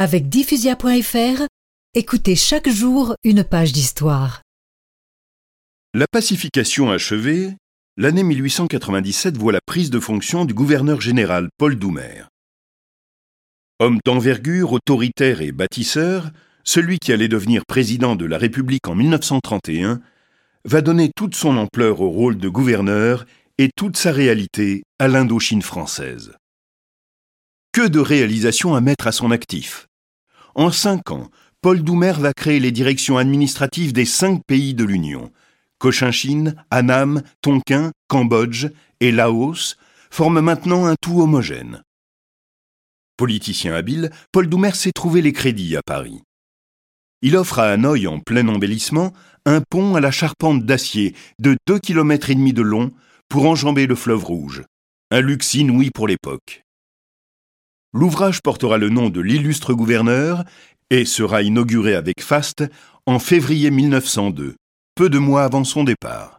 Avec diffusia.fr, écoutez chaque jour une page d'histoire. La pacification achevée, l'année 1897 voit la prise de fonction du gouverneur général Paul Doumer. Homme d'envergure, autoritaire et bâtisseur, celui qui allait devenir président de la République en 1931 va donner toute son ampleur au rôle de gouverneur et toute sa réalité à l'Indochine française. Que de réalisations à mettre à son actif. En cinq ans, Paul Doumer va créer les directions administratives des cinq pays de l'Union. Cochinchine, Annam, Tonkin, Cambodge et Laos forment maintenant un tout homogène. Politicien habile, Paul Doumer sait trouver les crédits à Paris. Il offre à Hanoï, en plein embellissement, un pont à la charpente d'acier de 2,5 km de long pour enjamber le fleuve Rouge. Un luxe inouï pour l'époque. L'ouvrage portera le nom de l'illustre gouverneur et sera inauguré avec faste en février 1902, peu de mois avant son départ.